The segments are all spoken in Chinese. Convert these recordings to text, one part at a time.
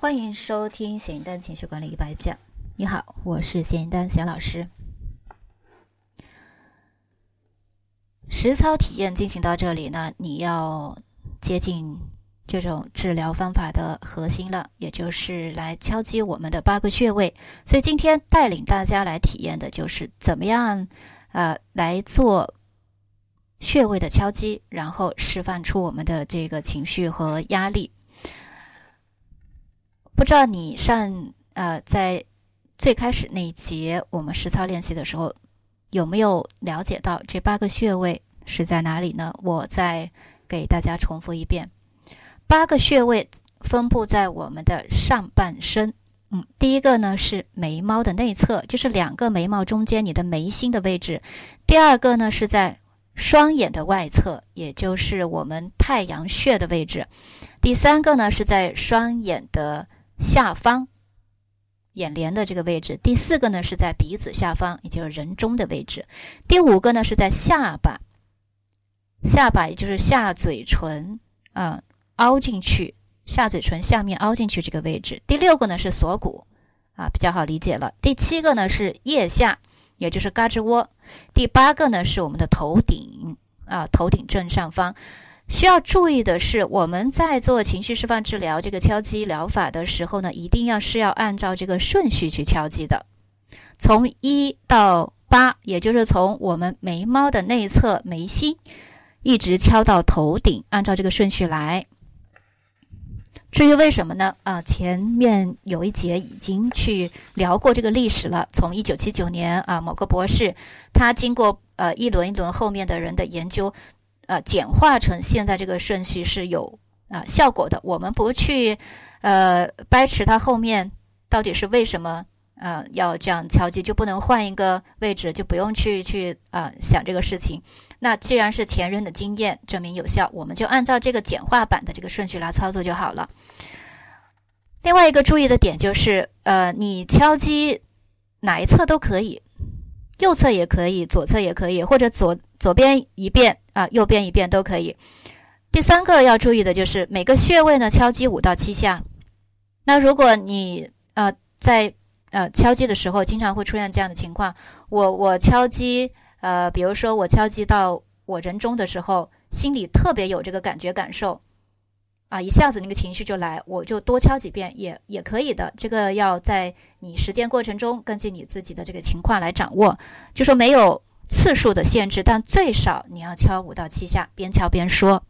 欢迎收听咸蛋情绪管理一百讲。你好，我是咸鱼丹咸老师。实操体验进行到这里呢，你要接近这种治疗方法的核心了，也就是来敲击我们的八个穴位。所以今天带领大家来体验的就是怎么样，呃，来做穴位的敲击，然后释放出我们的这个情绪和压力。不知道你上呃在最开始那一节我们实操练习的时候，有没有了解到这八个穴位是在哪里呢？我再给大家重复一遍，八个穴位分布在我们的上半身。嗯，第一个呢是眉毛的内侧，就是两个眉毛中间你的眉心的位置；第二个呢是在双眼的外侧，也就是我们太阳穴的位置；第三个呢是在双眼的。下方眼帘的这个位置，第四个呢是在鼻子下方，也就是人中的位置；第五个呢是在下巴，下巴也就是下嘴唇啊凹进去，下嘴唇下面凹进去这个位置；第六个呢是锁骨啊，比较好理解了；第七个呢是腋下，也就是胳肢窝；第八个呢是我们的头顶啊，头顶正上方。需要注意的是，我们在做情绪释放治疗这个敲击疗法的时候呢，一定要是要按照这个顺序去敲击的，从一到八，也就是从我们眉毛的内侧眉心，一直敲到头顶，按照这个顺序来。至于为什么呢？啊，前面有一节已经去聊过这个历史了。从一九七九年啊，某个博士他经过呃一轮一轮后面的人的研究。呃，简化成现在这个顺序是有啊效果的。我们不去呃掰扯它后面到底是为什么呃要这样敲击，就不能换一个位置，就不用去去啊想这个事情。那既然是前人的经验证明有效，我们就按照这个简化版的这个顺序来操作就好了。另外一个注意的点就是，呃，你敲击哪一侧都可以，右侧也可以，左侧也可以，或者左左边一遍。啊，右边一遍都可以。第三个要注意的就是每个穴位呢敲击五到七下。那如果你呃在呃敲击的时候，经常会出现这样的情况，我我敲击呃，比如说我敲击到我人中的时候，心里特别有这个感觉感受，啊，一下子那个情绪就来，我就多敲几遍也也可以的。这个要在你实践过程中，根据你自己的这个情况来掌握，就说没有。次数的限制，但最少你要敲五到七下，边敲边说。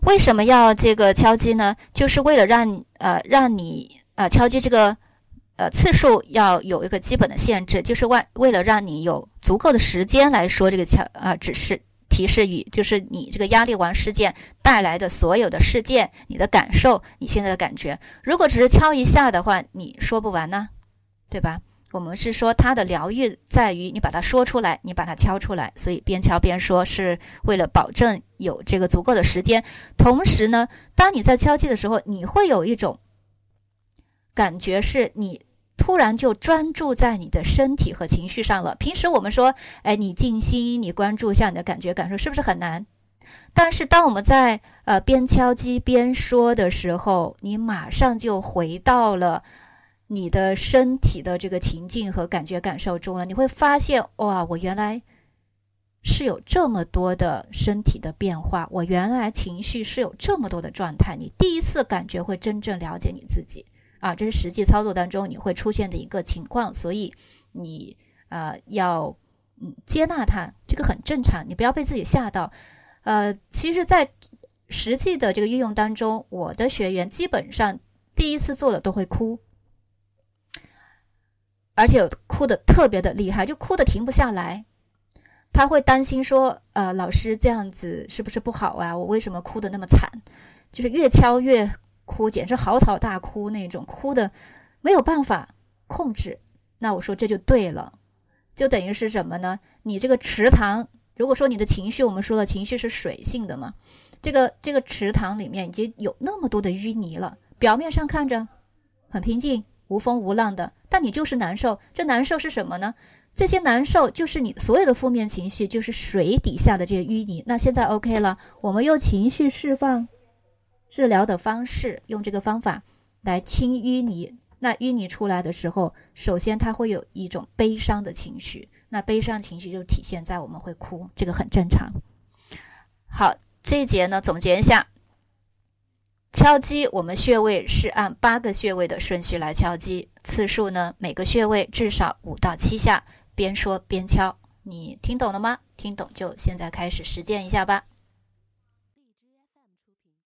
为什么要这个敲击呢？就是为了让呃让你呃敲击这个呃次数要有一个基本的限制，就是为为了让你有足够的时间来说这个敲啊指示提示语，就是你这个压力王事件带来的所有的事件，你的感受，你现在的感觉。如果只是敲一下的话，你说不完呢，对吧？我们是说，它的疗愈在于你把它说出来，你把它敲出来，所以边敲边说是为了保证有这个足够的时间。同时呢，当你在敲击的时候，你会有一种感觉，是你突然就专注在你的身体和情绪上了。平时我们说，哎，你静心，你关注一下你的感觉感受，是不是很难？但是当我们在呃边敲击边说的时候，你马上就回到了。你的身体的这个情境和感觉感受中了，你会发现哇，我原来是有这么多的身体的变化，我原来情绪是有这么多的状态。你第一次感觉会真正了解你自己啊，这是实际操作当中你会出现的一个情况，所以你呃要嗯接纳它，这个很正常，你不要被自己吓到。呃，其实，在实际的这个运用当中，我的学员基本上第一次做的都会哭。而且哭的特别的厉害，就哭的停不下来。他会担心说：“呃，老师这样子是不是不好啊？我为什么哭的那么惨？就是越敲越哭，简直嚎啕大哭那种，哭的没有办法控制。”那我说这就对了，就等于是什么呢？你这个池塘，如果说你的情绪，我们说了情绪是水性的嘛，这个这个池塘里面已经有那么多的淤泥了，表面上看着很平静。无风无浪的，但你就是难受。这难受是什么呢？这些难受就是你所有的负面情绪，就是水底下的这些淤泥。那现在 OK 了，我们用情绪释放治疗的方式，用这个方法来清淤泥。那淤泥出来的时候，首先它会有一种悲伤的情绪，那悲伤情绪就体现在我们会哭，这个很正常。好，这一节呢总结一下，敲击我们穴位是按八个穴位的顺序来敲击，次数呢每个穴位至少五到七下，边说边敲。你听懂了吗？听懂就现在开始实践一下吧。